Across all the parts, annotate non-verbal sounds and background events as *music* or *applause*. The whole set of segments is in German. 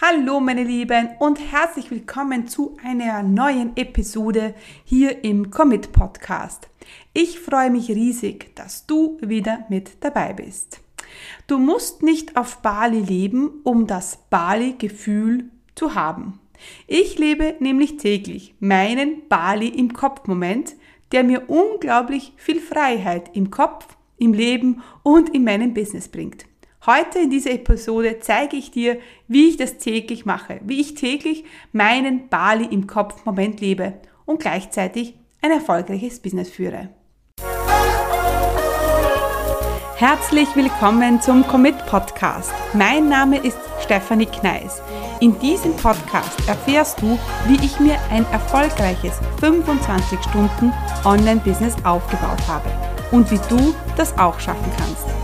Hallo meine Lieben und herzlich willkommen zu einer neuen Episode hier im Commit Podcast. Ich freue mich riesig, dass du wieder mit dabei bist. Du musst nicht auf Bali leben, um das Bali-Gefühl zu haben. Ich lebe nämlich täglich meinen Bali im Kopf-Moment, der mir unglaublich viel Freiheit im Kopf, im Leben und in meinem Business bringt. Heute in dieser Episode zeige ich dir, wie ich das täglich mache, wie ich täglich meinen Bali im Kopf-Moment lebe und gleichzeitig ein erfolgreiches Business führe. Herzlich willkommen zum Commit Podcast. Mein Name ist Stefanie Kneis. In diesem Podcast erfährst du, wie ich mir ein erfolgreiches 25 Stunden Online-Business aufgebaut habe und wie du das auch schaffen kannst.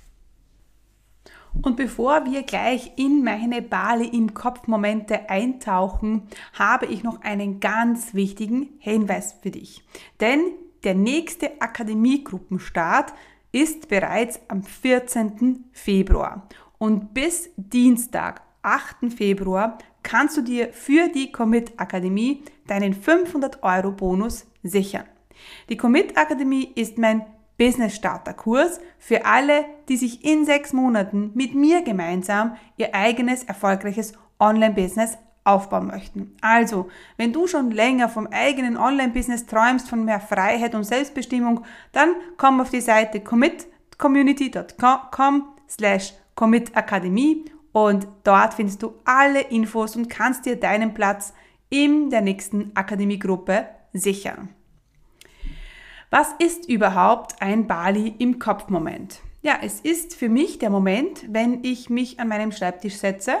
Und bevor wir gleich in meine Bali im Kopf Momente eintauchen, habe ich noch einen ganz wichtigen Hinweis für dich. Denn der nächste Akademiegruppenstart ist bereits am 14. Februar. Und bis Dienstag, 8. Februar, kannst du dir für die Commit Akademie deinen 500 Euro Bonus sichern. Die Commit Akademie ist mein Business Starter Kurs für alle, die sich in sechs Monaten mit mir gemeinsam ihr eigenes erfolgreiches Online-Business aufbauen möchten. Also, wenn du schon länger vom eigenen Online-Business träumst, von mehr Freiheit und Selbstbestimmung, dann komm auf die Seite commitcommunity.com slash commitakademie und dort findest du alle Infos und kannst dir deinen Platz in der nächsten Akademiegruppe sichern. Was ist überhaupt ein Bali im Kopf-Moment? Ja, es ist für mich der Moment, wenn ich mich an meinem Schreibtisch setze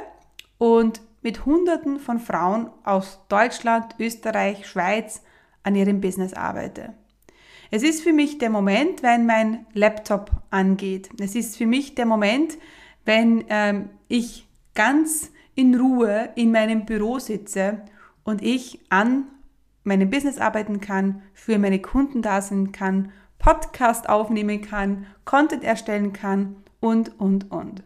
und mit Hunderten von Frauen aus Deutschland, Österreich, Schweiz an ihrem Business arbeite. Es ist für mich der Moment, wenn mein Laptop angeht. Es ist für mich der Moment, wenn ähm, ich ganz in Ruhe in meinem Büro sitze und ich an meinem Business arbeiten kann, für meine Kunden da sein kann, Podcast aufnehmen kann, Content erstellen kann und, und, und.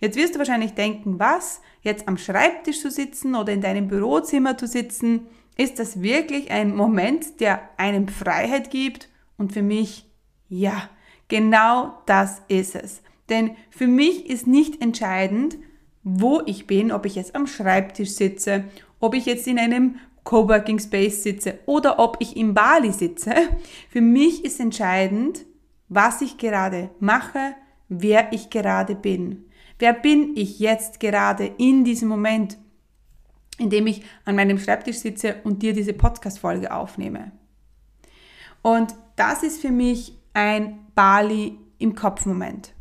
Jetzt wirst du wahrscheinlich denken, was? Jetzt am Schreibtisch zu sitzen oder in deinem Bürozimmer zu sitzen, ist das wirklich ein Moment, der einem Freiheit gibt? Und für mich, ja, genau das ist es. Denn für mich ist nicht entscheidend, wo ich bin, ob ich jetzt am Schreibtisch sitze, ob ich jetzt in einem Coworking Space sitze oder ob ich in Bali sitze. Für mich ist entscheidend, was ich gerade mache, wer ich gerade bin. Wer bin ich jetzt gerade in diesem Moment, in dem ich an meinem Schreibtisch sitze und dir diese Podcast-Folge aufnehme? Und das ist für mich ein Bali im Kopf-Moment.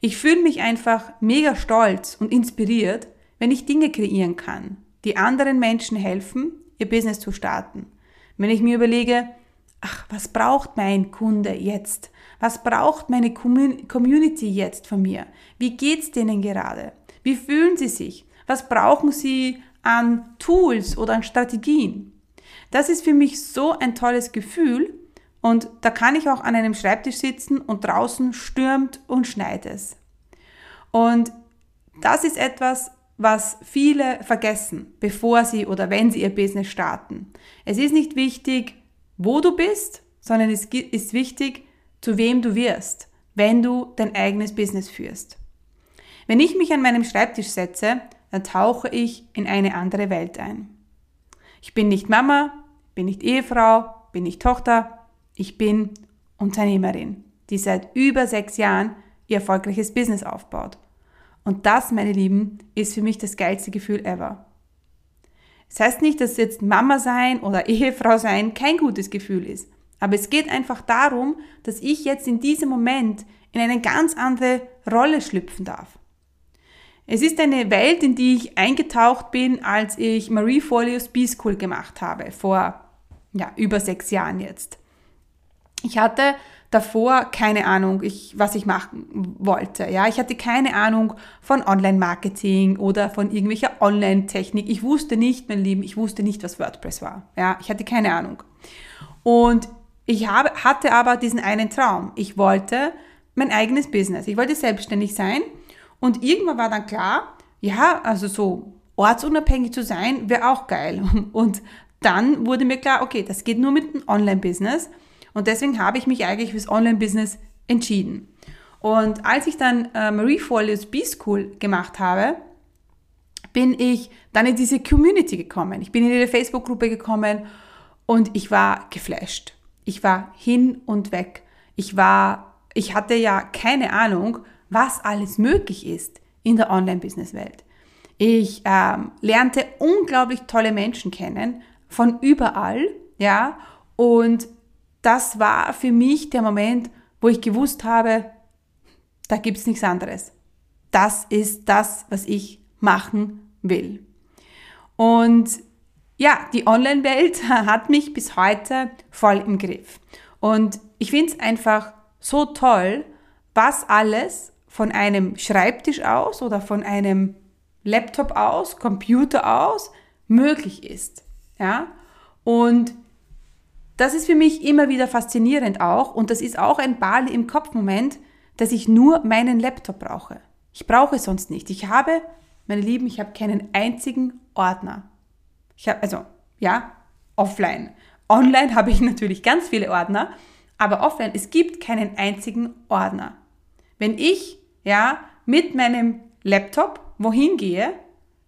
Ich fühle mich einfach mega stolz und inspiriert, wenn ich Dinge kreieren kann, die anderen Menschen helfen, ihr Business zu starten. Wenn ich mir überlege, ach, was braucht mein Kunde jetzt? Was braucht meine Community jetzt von mir? Wie geht's denen gerade? Wie fühlen sie sich? Was brauchen sie an Tools oder an Strategien? Das ist für mich so ein tolles Gefühl und da kann ich auch an einem Schreibtisch sitzen und draußen stürmt und schneit es. Und das ist etwas, was viele vergessen, bevor sie oder wenn sie ihr Business starten. Es ist nicht wichtig, wo du bist, sondern es ist wichtig, zu wem du wirst, wenn du dein eigenes Business führst. Wenn ich mich an meinem Schreibtisch setze, dann tauche ich in eine andere Welt ein. Ich bin nicht Mama, bin nicht Ehefrau, bin nicht Tochter, ich bin Unternehmerin, die seit über sechs Jahren ihr erfolgreiches Business aufbaut und das, meine Lieben, ist für mich das geilste Gefühl ever. Das heißt nicht, dass jetzt Mama sein oder *laughs* Ehefrau sein kein gutes Gefühl ist. Aber es geht einfach darum, dass ich jetzt in diesem Moment in eine ganz andere Rolle schlüpfen darf. Es ist eine Welt, in die ich eingetaucht bin, als ich Marie Forleo's B-School gemacht habe, vor ja, über sechs Jahren jetzt. Ich hatte davor keine Ahnung, ich, was ich machen wollte. Ja, ich hatte keine Ahnung von Online-Marketing oder von irgendwelcher Online-Technik. Ich wusste nicht, mein Lieben, ich wusste nicht, was WordPress war. Ja, ich hatte keine Ahnung. Und ich habe, hatte aber diesen einen Traum. Ich wollte mein eigenes Business. Ich wollte selbstständig sein. Und irgendwann war dann klar, ja, also so ortsunabhängig zu sein, wäre auch geil. *laughs* Und dann wurde mir klar, okay, das geht nur mit einem Online-Business. Und deswegen habe ich mich eigentlich fürs Online-Business entschieden. Und als ich dann äh, Marie Forleo's B-School gemacht habe, bin ich dann in diese Community gekommen. Ich bin in ihre Facebook-Gruppe gekommen und ich war geflasht. Ich war hin und weg. Ich war, ich hatte ja keine Ahnung, was alles möglich ist in der Online-Business-Welt. Ich ähm, lernte unglaublich tolle Menschen kennen von überall, ja, und das war für mich der Moment, wo ich gewusst habe, da gibt es nichts anderes. Das ist das, was ich machen will. Und ja, die Online-Welt *laughs* hat mich bis heute voll im Griff. Und ich finde es einfach so toll, was alles von einem Schreibtisch aus oder von einem Laptop aus, Computer aus möglich ist. Ja? Und das ist für mich immer wieder faszinierend auch und das ist auch ein Bali im Kopf-Moment, dass ich nur meinen Laptop brauche. Ich brauche sonst nicht. Ich habe, meine Lieben, ich habe keinen einzigen Ordner. Ich habe, also, ja, offline. Online habe ich natürlich ganz viele Ordner, aber offline, es gibt keinen einzigen Ordner. Wenn ich, ja, mit meinem Laptop wohin gehe,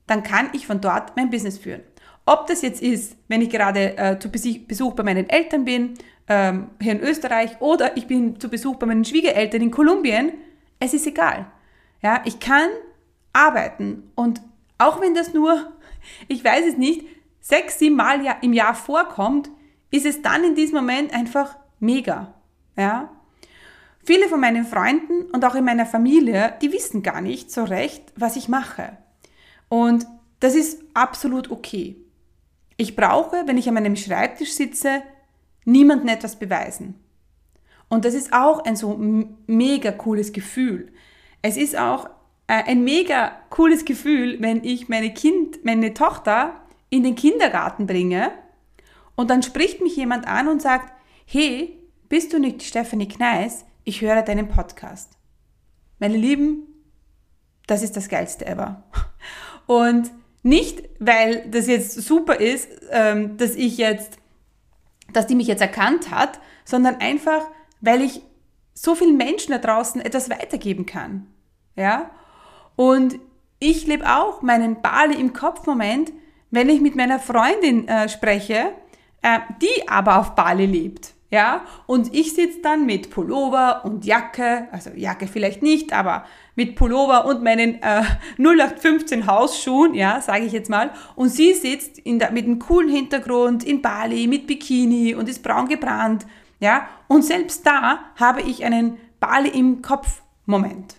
dann kann ich von dort mein Business führen. Ob das jetzt ist, wenn ich gerade äh, zu Besuch bei meinen Eltern bin, ähm, hier in Österreich, oder ich bin zu Besuch bei meinen Schwiegereltern in Kolumbien, es ist egal. Ja, ich kann arbeiten und auch wenn das nur, *laughs* ich weiß es nicht, sechs, sieben Mal im Jahr vorkommt, ist es dann in diesem Moment einfach mega. Ja? Viele von meinen Freunden und auch in meiner Familie, die wissen gar nicht so recht, was ich mache. Und das ist absolut okay. Ich brauche, wenn ich an meinem Schreibtisch sitze, niemandem etwas beweisen. Und das ist auch ein so mega cooles Gefühl. Es ist auch äh, ein mega cooles Gefühl, wenn ich meine Kind, meine Tochter in den Kindergarten bringe und dann spricht mich jemand an und sagt, hey, bist du nicht Stephanie Kneis? Ich höre deinen Podcast. Meine Lieben, das ist das Geilste ever. Und nicht, weil das jetzt super ist, ähm, dass ich jetzt, dass die mich jetzt erkannt hat, sondern einfach, weil ich so vielen Menschen da draußen etwas weitergeben kann. Ja? Und ich lebe auch meinen Bali im Kopf-Moment, wenn ich mit meiner Freundin äh, spreche, äh, die aber auf Bali lebt. Ja, und ich sitze dann mit Pullover und Jacke, also Jacke vielleicht nicht, aber mit Pullover und meinen äh, *laughs* 0815 Hausschuhen, ja, sage ich jetzt mal. Und sie sitzt der, mit einem coolen Hintergrund in Bali mit Bikini und ist braun gebrannt, ja. Und selbst da habe ich einen Bali im Kopf Moment.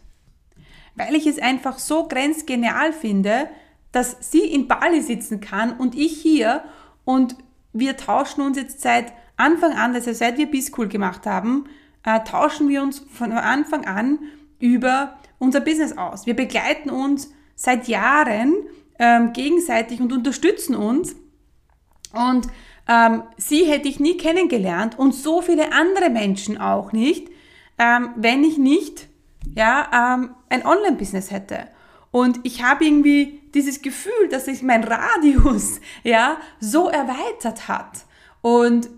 Weil ich es einfach so grenzgenial finde, dass sie in Bali sitzen kann und ich hier und wir tauschen uns jetzt seit Anfang an, also seit wir B-School gemacht haben, äh, tauschen wir uns von Anfang an über unser Business aus. Wir begleiten uns seit Jahren ähm, gegenseitig und unterstützen uns. Und ähm, sie hätte ich nie kennengelernt und so viele andere Menschen auch nicht, ähm, wenn ich nicht ja, ähm, ein Online-Business hätte. Und ich habe irgendwie dieses Gefühl, dass sich mein Radius *laughs* ja so erweitert hat. Und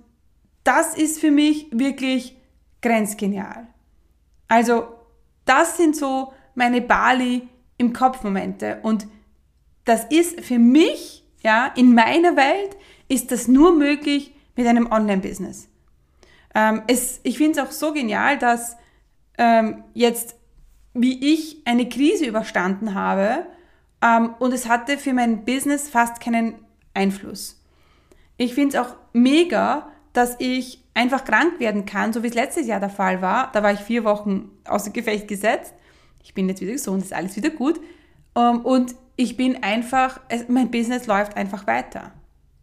das ist für mich wirklich grenzgenial. Also, das sind so meine Bali im Kopf-Momente. Und das ist für mich, ja, in meiner Welt ist das nur möglich mit einem Online-Business. Ähm, ich finde es auch so genial, dass ähm, jetzt, wie ich eine Krise überstanden habe, ähm, und es hatte für mein Business fast keinen Einfluss. Ich finde es auch mega, dass ich einfach krank werden kann, so wie es letztes Jahr der Fall war. Da war ich vier Wochen außer Gefecht gesetzt. Ich bin jetzt wieder gesund, ist alles wieder gut. Ähm, und ich bin einfach, mein Business läuft einfach weiter.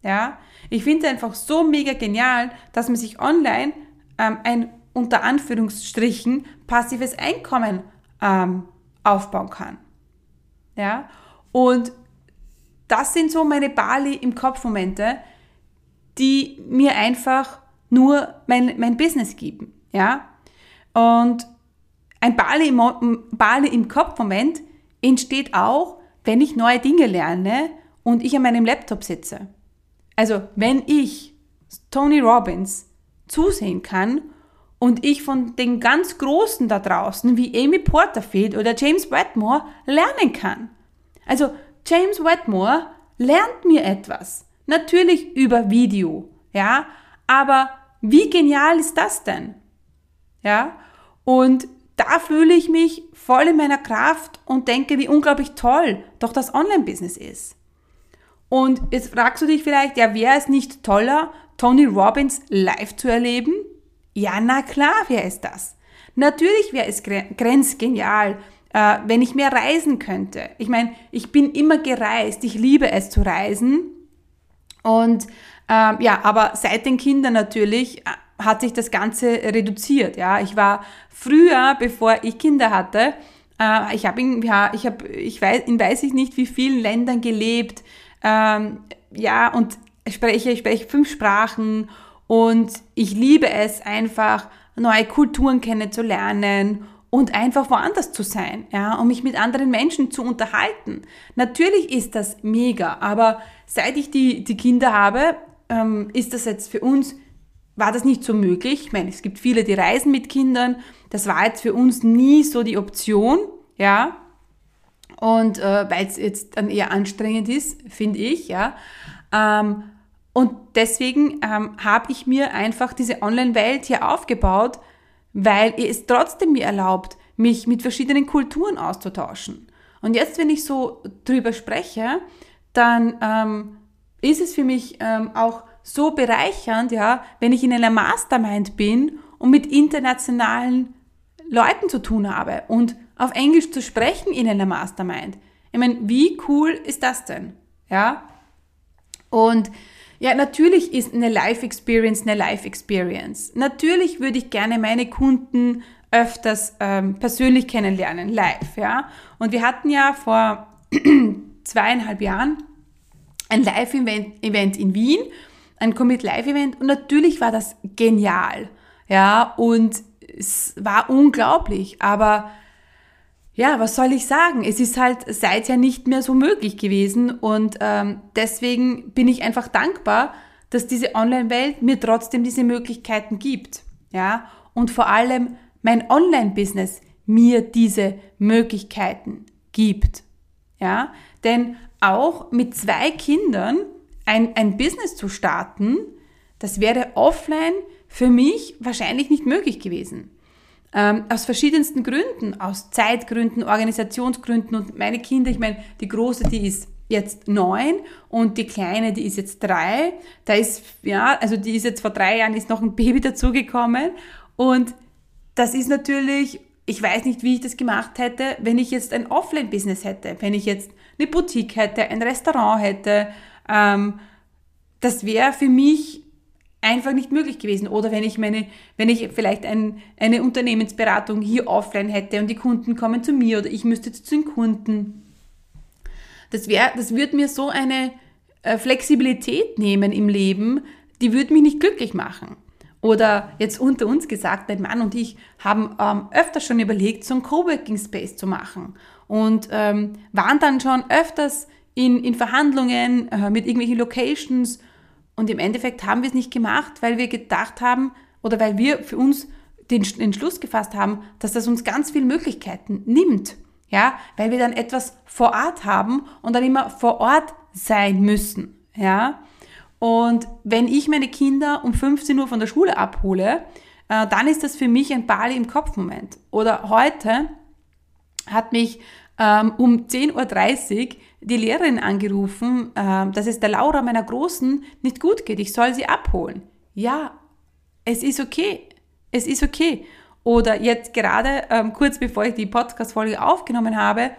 Ja, ich finde es einfach so mega genial, dass man sich online ähm, ein unter Anführungsstrichen passives Einkommen ähm, aufbauen kann. Ja, und das sind so meine Bali im Kopf Momente, die mir einfach nur mein, mein Business geben. Ja, und ein Bali im, Bali im Kopf Moment entsteht auch, wenn ich neue Dinge lerne und ich an meinem Laptop sitze. Also wenn ich Tony Robbins zusehen kann und ich von den ganz Großen da draußen wie Amy Porterfield oder James Wetmore lernen kann. Also James Wetmore lernt mir etwas. Natürlich über Video, ja, aber wie genial ist das denn? Ja, und da fühle ich mich voll in meiner Kraft und denke, wie unglaublich toll doch das Online-Business ist. Und jetzt fragst du dich vielleicht, ja, wäre es nicht toller, Tony Robbins live zu erleben? Ja, na klar wäre es das. Natürlich wäre es grenzgenial, äh, wenn ich mehr reisen könnte. Ich meine, ich bin immer gereist, ich liebe es zu reisen. Und äh, ja, aber seit den Kindern natürlich äh, hat sich das Ganze reduziert. Ja, ich war früher, bevor ich Kinder hatte, äh, ich habe ja, ich habe, ich weiß, in weiß ich nicht wie vielen Ländern gelebt. Ähm, ja, und ich spreche, ich spreche fünf Sprachen und ich liebe es einfach, neue Kulturen kennenzulernen und einfach woanders zu sein, ja, um mich mit anderen Menschen zu unterhalten. Natürlich ist das mega, aber seit ich die, die Kinder habe, ähm, ist das jetzt für uns war das nicht so möglich. Ich meine, es gibt viele, die reisen mit Kindern. Das war jetzt für uns nie so die Option, ja. Und äh, weil es jetzt dann eher anstrengend ist, finde ich, ja. Ähm, und deswegen ähm, habe ich mir einfach diese Online-Welt hier aufgebaut, weil es trotzdem mir erlaubt, mich mit verschiedenen Kulturen auszutauschen. Und jetzt, wenn ich so drüber spreche, dann ähm, ist es für mich ähm, auch so bereichernd, ja, wenn ich in einer Mastermind bin und mit internationalen Leuten zu tun habe und auf Englisch zu sprechen in einer Mastermind. Ich meine, wie cool ist das denn? Ja? Und ja, natürlich ist eine Life Experience eine Life Experience. Natürlich würde ich gerne meine Kunden öfters ähm, persönlich kennenlernen, live, ja. Und wir hatten ja vor *clears throat* zweieinhalb Jahren ein Live-Event in Wien ein Commit Live Event und natürlich war das genial. Ja, und es war unglaublich, aber ja, was soll ich sagen? Es ist halt seither nicht mehr so möglich gewesen und ähm, deswegen bin ich einfach dankbar, dass diese Online-Welt mir trotzdem diese Möglichkeiten gibt. Ja, und vor allem mein Online-Business mir diese Möglichkeiten gibt. Ja, denn auch mit zwei Kindern ein, ein Business zu starten, das wäre offline für mich wahrscheinlich nicht möglich gewesen. Ähm, aus verschiedensten Gründen, aus Zeitgründen, Organisationsgründen und meine Kinder, ich meine, die große, die ist jetzt neun und die kleine, die ist jetzt drei. Da ist, ja, also die ist jetzt vor drei Jahren, ist noch ein Baby dazugekommen und das ist natürlich, ich weiß nicht, wie ich das gemacht hätte, wenn ich jetzt ein Offline-Business hätte, wenn ich jetzt eine Boutique hätte, ein Restaurant hätte, ähm, das wäre für mich einfach nicht möglich gewesen. Oder wenn ich meine, wenn ich vielleicht ein, eine Unternehmensberatung hier offline hätte und die Kunden kommen zu mir oder ich müsste zu den Kunden. Das wäre, das würde mir so eine äh, Flexibilität nehmen im Leben, die würde mich nicht glücklich machen. Oder jetzt unter uns gesagt, mein Mann und ich haben ähm, öfter schon überlegt, so einen Coworking Space zu machen und ähm, waren dann schon öfters in, in Verhandlungen äh, mit irgendwelchen Locations und im Endeffekt haben wir es nicht gemacht, weil wir gedacht haben oder weil wir für uns den Entschluss gefasst haben, dass das uns ganz viele Möglichkeiten nimmt. Ja, weil wir dann etwas vor Ort haben und dann immer vor Ort sein müssen. Ja, und wenn ich meine Kinder um 15 Uhr von der Schule abhole, äh, dann ist das für mich ein Bali im Kopf-Moment. Oder heute hat mich ähm, um 10.30 Uhr die Lehrerin angerufen, äh, dass es der Laura meiner Großen nicht gut geht. Ich soll sie abholen. Ja, es ist okay. Es ist okay. Oder jetzt gerade, ähm, kurz bevor ich die Podcast-Folge aufgenommen habe,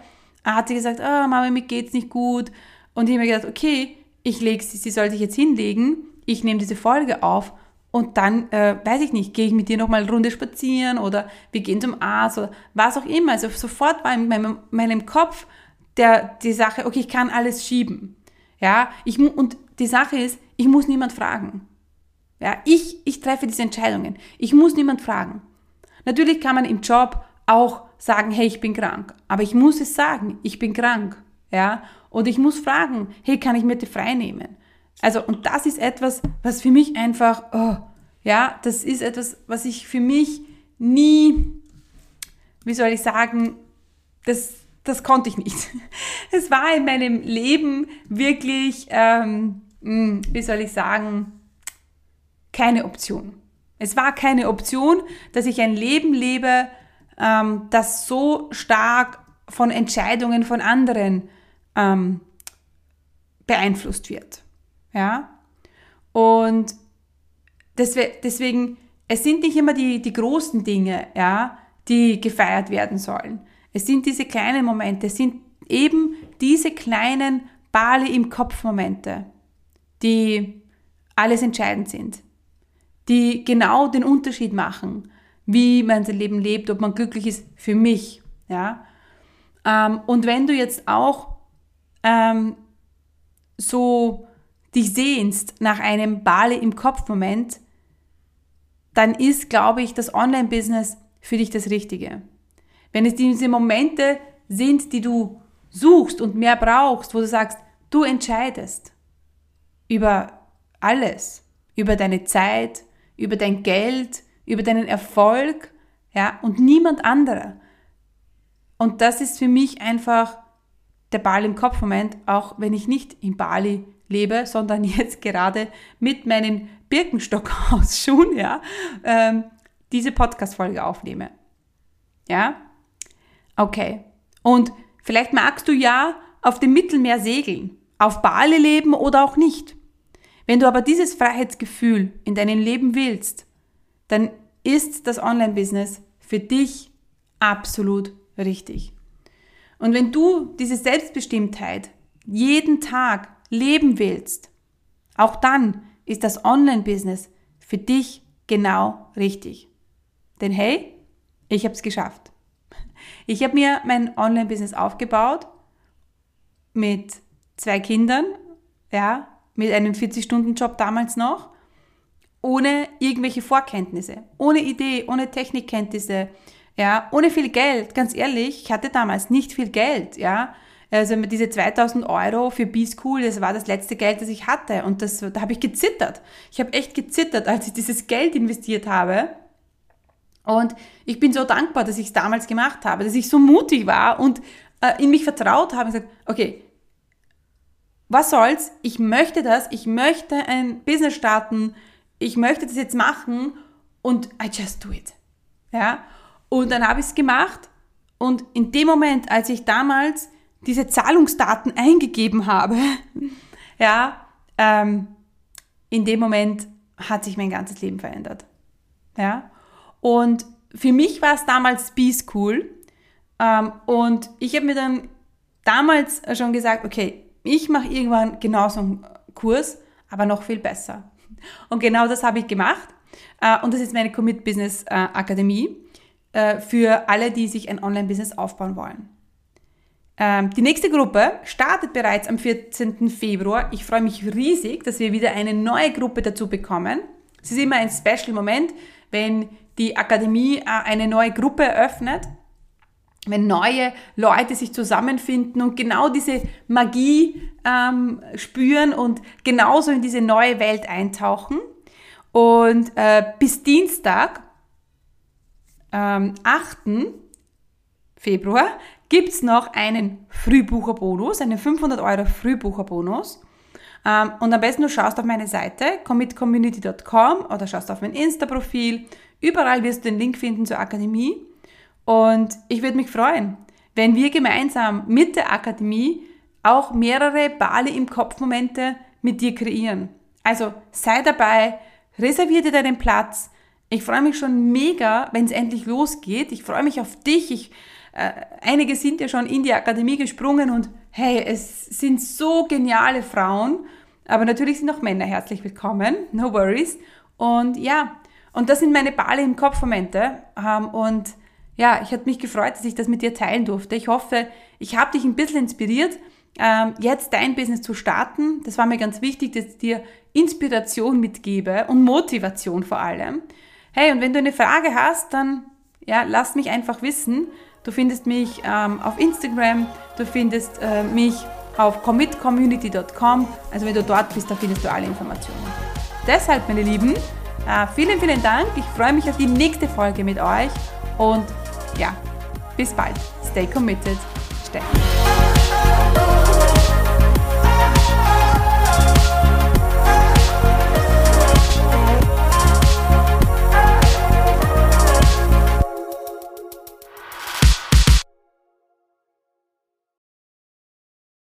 hat sie gesagt, oh, Mama, mir geht's nicht gut. Und ich habe mir gedacht, okay, ich lege sie, sie soll sich jetzt hinlegen, ich nehme diese Folge auf und dann, äh, weiß ich nicht, gehe ich mit dir nochmal eine Runde spazieren oder wir gehen zum Arzt oder was auch immer. Also sofort war in meinem, meinem Kopf der, die Sache, okay, ich kann alles schieben. Ja, ich, und die Sache ist, ich muss niemand fragen. Ja, ich, ich treffe diese Entscheidungen. Ich muss niemand fragen. Natürlich kann man im Job auch sagen, hey, ich bin krank. Aber ich muss es sagen, ich bin krank. Ja, und ich muss fragen, hey, kann ich mir die frei nehmen? Also, und das ist etwas, was für mich einfach, oh, ja, das ist etwas, was ich für mich nie, wie soll ich sagen, das, das konnte ich nicht. *laughs* Es war in meinem Leben wirklich, ähm, hm, wie soll ich sagen, keine Option. Es war keine Option, dass ich ein Leben lebe, ähm, das so stark von Entscheidungen von anderen ähm, beeinflusst wird. Ja? Und deswegen, es sind nicht immer die, die großen Dinge, ja, die gefeiert werden sollen. Es sind diese kleinen Momente, es sind eben diese kleinen Bale im Kopf Momente, die alles entscheidend sind, die genau den Unterschied machen, wie man sein Leben lebt, ob man glücklich ist für mich, ja. Ähm, und wenn du jetzt auch ähm, so dich sehnst nach einem Bale im Kopf-Moment, dann ist, glaube ich, das Online-Business für dich das Richtige. Wenn es diese Momente sind, die du suchst und mehr brauchst, wo du sagst, du entscheidest über alles, über deine Zeit, über dein Geld, über deinen Erfolg, ja, und niemand anderer. Und das ist für mich einfach der Ball im Kopf-Moment, auch wenn ich nicht in Bali lebe, sondern *laughs* jetzt gerade mit meinen Birkenstock-Hausschuhen, ja, ähm, diese Podcast-Folge aufnehme. Ja? Okay. Und vielleicht magst du ja auf dem Mittelmeer segeln, auf Bali leben oder auch nicht. Wenn du aber dieses Freiheitsgefühl in deinem Leben willst, dann ist das Online-Business für dich absolut richtig. Und wenn du diese Selbstbestimmtheit jeden Tag leben willst, auch dann ist das Online-Business für dich genau richtig. Denn hey, ich habe es geschafft. Ich habe mir mein Online-Business aufgebaut mit zwei Kindern, ja, mit einem 40-Stunden-Job damals noch, ohne irgendwelche Vorkenntnisse, ohne Idee, ohne Technikkenntnisse, ja, ohne viel Geld, ganz ehrlich, ich hatte damals nicht viel Geld, ja. Also diese 2000 Euro für B-School, das war das letzte Geld, das ich hatte. Und das, da habe ich gezittert. Ich habe echt gezittert, als ich dieses Geld investiert habe. Und ich bin so dankbar, dass ich es damals gemacht habe, dass ich so mutig war und äh, in mich vertraut habe und gesagt, okay, was soll's? Ich möchte das, ich möchte ein Business starten, ich möchte das jetzt machen und I just do it. Ja? Und dann habe ich es gemacht und in dem Moment, als ich damals diese Zahlungsdaten eingegeben habe, *laughs* ja, ähm, in dem Moment hat sich mein ganzes Leben verändert. Ja, und für mich war es damals B-School ähm, und ich habe mir dann damals schon gesagt, okay, ich mache irgendwann genauso einen Kurs, aber noch viel besser. Und genau das habe ich gemacht. Äh, und das ist meine Commit Business äh, Akademie. Äh, für alle, die sich ein Online-Business aufbauen wollen. Ähm, die nächste Gruppe startet bereits am 14. Februar. Ich freue mich riesig, dass wir wieder eine neue Gruppe dazu bekommen. Es ist immer ein Special-Moment, wenn die Akademie äh, eine neue Gruppe eröffnet, wenn neue Leute sich zusammenfinden und genau diese Magie ähm, spüren und genauso in diese neue Welt eintauchen. Und äh, bis Dienstag ähm, 8. Februar gibt es noch einen Frühbucherbonus, einen 500 Euro Frühbucherbonus. Ähm, und am besten du schaust auf meine Seite commitcommunity.com oder schaust auf mein Insta-Profil. Überall wirst du den Link finden zur Akademie. Und ich würde mich freuen, wenn wir gemeinsam mit der Akademie auch mehrere Bale im Kopf-Momente mit dir kreieren. Also sei dabei, reservier dir deinen Platz, ich freue mich schon mega, wenn es endlich losgeht. Ich freue mich auf dich. Ich, äh, einige sind ja schon in die Akademie gesprungen und hey, es sind so geniale Frauen. Aber natürlich sind auch Männer herzlich willkommen. No worries. Und ja, und das sind meine Bale im Kopf-Momente. Ähm, und ja, ich hatte mich gefreut, dass ich das mit dir teilen durfte. Ich hoffe, ich habe dich ein bisschen inspiriert, ähm, jetzt dein Business zu starten. Das war mir ganz wichtig, dass ich dir Inspiration mitgebe und Motivation vor allem. Hey, und wenn du eine Frage hast, dann ja, lass mich einfach wissen. Du findest mich ähm, auf Instagram, du findest äh, mich auf commitcommunity.com. Also wenn du dort bist, da findest du alle Informationen. Deshalb, meine Lieben, äh, vielen, vielen Dank. Ich freue mich auf die nächste Folge mit euch und ja, bis bald. Stay committed. Stay.